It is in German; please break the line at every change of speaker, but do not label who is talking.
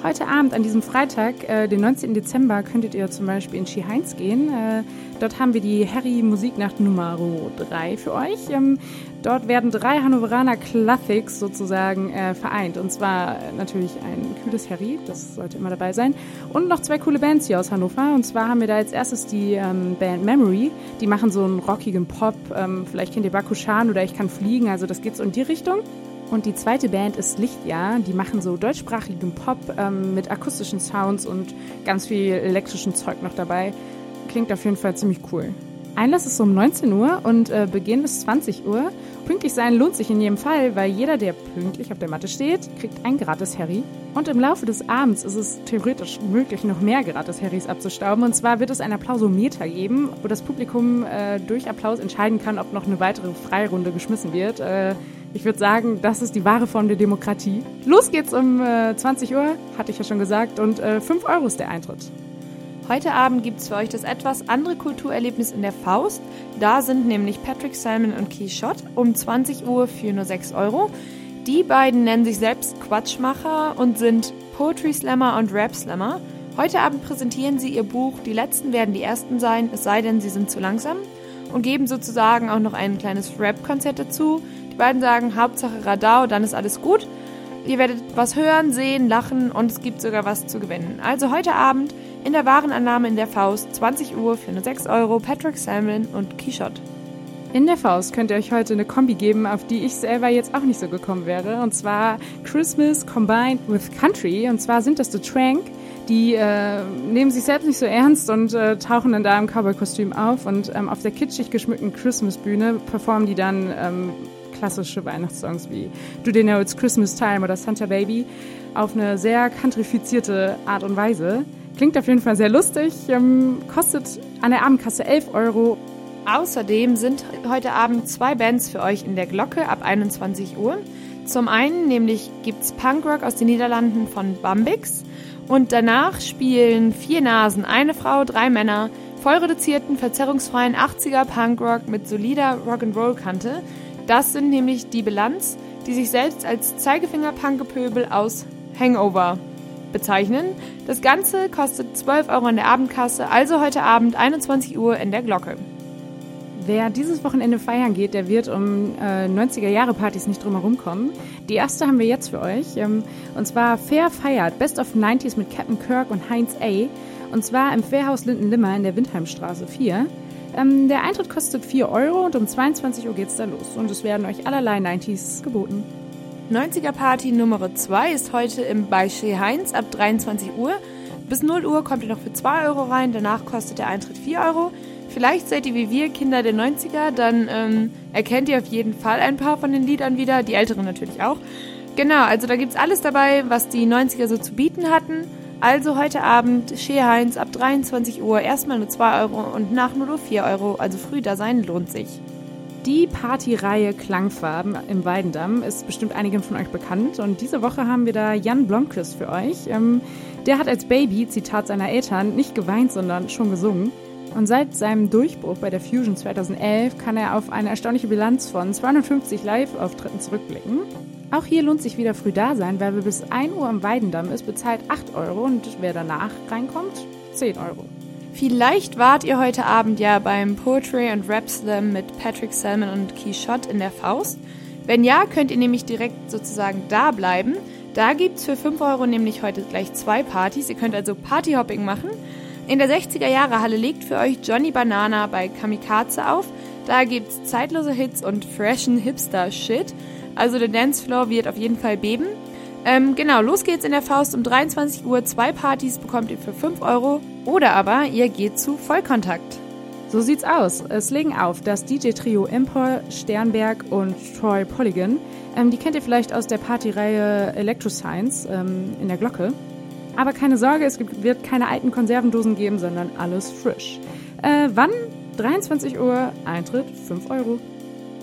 Heute Abend, an diesem Freitag, äh, den 19. Dezember, könntet ihr zum Beispiel in Ski-Heinz gehen. Äh, dort haben wir die Harry Musiknacht Nummer 3 für euch. Ähm, dort werden drei Hannoveraner Classics sozusagen äh, vereint. Und zwar natürlich ein kühles Harry, das sollte immer dabei sein. Und noch zwei coole Bands hier aus Hannover. Und zwar haben wir da als erstes die ähm, Band Memory. Die machen so einen rockigen Pop. Ähm, vielleicht kennt ihr Bakushan oder Ich kann fliegen. Also das geht so in die Richtung. Und die zweite Band ist Lichtjahr. Die machen so deutschsprachigen Pop ähm, mit akustischen Sounds und ganz viel elektrischen Zeug noch dabei. Klingt auf jeden Fall ziemlich cool. Einlass ist um 19 Uhr und äh, Beginn ist 20 Uhr. Pünktlich sein lohnt sich in jedem Fall, weil jeder, der pünktlich auf der Matte steht, kriegt ein gratis Harry. Und im Laufe des Abends ist es theoretisch möglich, noch mehr gratis Harrys abzustauben. Und zwar wird es ein Applausometer geben, wo das Publikum äh, durch Applaus entscheiden kann, ob noch eine weitere Freirunde geschmissen wird. Äh, ich würde sagen, das ist die wahre Form der Demokratie. Los geht's um äh, 20 Uhr, hatte ich ja schon gesagt, und äh, 5 Euro ist der Eintritt.
Heute Abend gibt es für euch das etwas andere Kulturerlebnis in der Faust. Da sind nämlich Patrick Salmon und Keith Schott um 20 Uhr für nur 6 Euro. Die beiden nennen sich selbst Quatschmacher und sind Poetry Slammer und Rap Slammer. Heute Abend präsentieren sie ihr Buch Die Letzten werden die Ersten sein, es sei denn, sie sind zu langsam und geben sozusagen auch noch ein kleines Rap-Konzert dazu beiden sagen Hauptsache Radau, dann ist alles gut. Ihr werdet was hören, sehen, lachen und es gibt sogar was zu gewinnen. Also heute Abend in der Warenannahme in der Faust, 20 Uhr für nur 6 Euro, Patrick Salmon und Kishot.
In der Faust könnt ihr euch heute eine Kombi geben, auf die ich selber jetzt auch nicht so gekommen wäre. Und zwar Christmas combined with Country. Und zwar sind das The Trank. Die äh, nehmen sich selbst nicht so ernst und äh, tauchen dann da im Cowboy-Kostüm auf. Und ähm, auf der kitschig geschmückten Christmas-Bühne performen die dann ähm, klassische Weihnachtssongs wie Do They Know It's Christmas Time oder Santa Baby auf eine sehr countrifizierte Art und Weise. Klingt auf jeden Fall sehr lustig, ähm, kostet an der Abendkasse 11 Euro.
Außerdem sind heute Abend zwei Bands für euch in der Glocke ab 21 Uhr. Zum einen nämlich gibt es Punkrock aus den Niederlanden von Bambix und danach spielen vier Nasen, eine Frau, drei Männer, voll reduzierten, verzerrungsfreien 80er Punkrock mit solider Rock'n'Roll-Kante das sind nämlich die Bilanz, die sich selbst als Zeigefinger-Punkgepöbel aus Hangover bezeichnen. Das Ganze kostet 12 Euro in der Abendkasse, also heute Abend 21 Uhr in der Glocke.
Wer dieses Wochenende feiern geht, der wird um äh, 90er-Jahre-Partys nicht drum herum kommen. Die erste haben wir jetzt für euch. Ähm, und zwar Fair feiert Best of 90s mit Captain Kirk und Heinz A. Und zwar im Fairhaus Linden-Limmer in der Windheimstraße 4. Ähm, der Eintritt kostet 4 Euro und um 22 Uhr geht's da los. Und es werden euch allerlei 90s geboten.
90er Party Nummer 2 ist heute im bei Heinz ab 23 Uhr. Bis 0 Uhr kommt ihr noch für 2 Euro rein, danach kostet der Eintritt 4 Euro. Vielleicht seid ihr wie wir Kinder der 90er, dann ähm, erkennt ihr auf jeden Fall ein paar von den Liedern wieder, die älteren natürlich auch. Genau, also da gibt's alles dabei, was die 90er so zu bieten hatten. Also heute Abend Heinz ab 23 Uhr erstmal nur 2 Euro und nach nur 4 Euro, also früh da sein lohnt sich.
Die Partyreihe Klangfarben im Weidendamm ist bestimmt einigen von euch bekannt und diese Woche haben wir da Jan Blomqvist für euch. Ähm, der hat als Baby, Zitat seiner Eltern, nicht geweint, sondern schon gesungen. Und seit seinem Durchbruch bei der Fusion 2011 kann er auf eine erstaunliche Bilanz von 250 Live-Auftritten zurückblicken. Auch hier lohnt sich wieder früh da sein, weil wer bis 1 Uhr am Weidendamm ist, bezahlt 8 Euro und wer danach reinkommt, 10 Euro.
Vielleicht wart ihr heute Abend ja beim Poetry und Rap Slam mit Patrick Salmon und Keyshot in der Faust. Wenn ja, könnt ihr nämlich direkt sozusagen da bleiben. Da gibt's für 5 Euro nämlich heute gleich zwei Partys. Ihr könnt also Partyhopping machen. In der 60er Jahre Halle legt für euch Johnny Banana bei Kamikaze auf. Da gibt's zeitlose Hits und freshen Hipster-Shit. Also der Dancefloor wird auf jeden Fall beben. Ähm, genau, los geht's in der Faust um 23 Uhr. Zwei Partys bekommt ihr für 5 Euro. Oder aber ihr geht zu Vollkontakt.
So sieht's aus. Es legen auf das DJ-Trio Impol, Sternberg und Troy Polygon. Ähm, die kennt ihr vielleicht aus der Partyreihe Electro Science ähm, in der Glocke. Aber keine Sorge, es gibt, wird keine alten Konservendosen geben, sondern alles frisch. Äh, wann? 23 Uhr, Eintritt 5 Euro.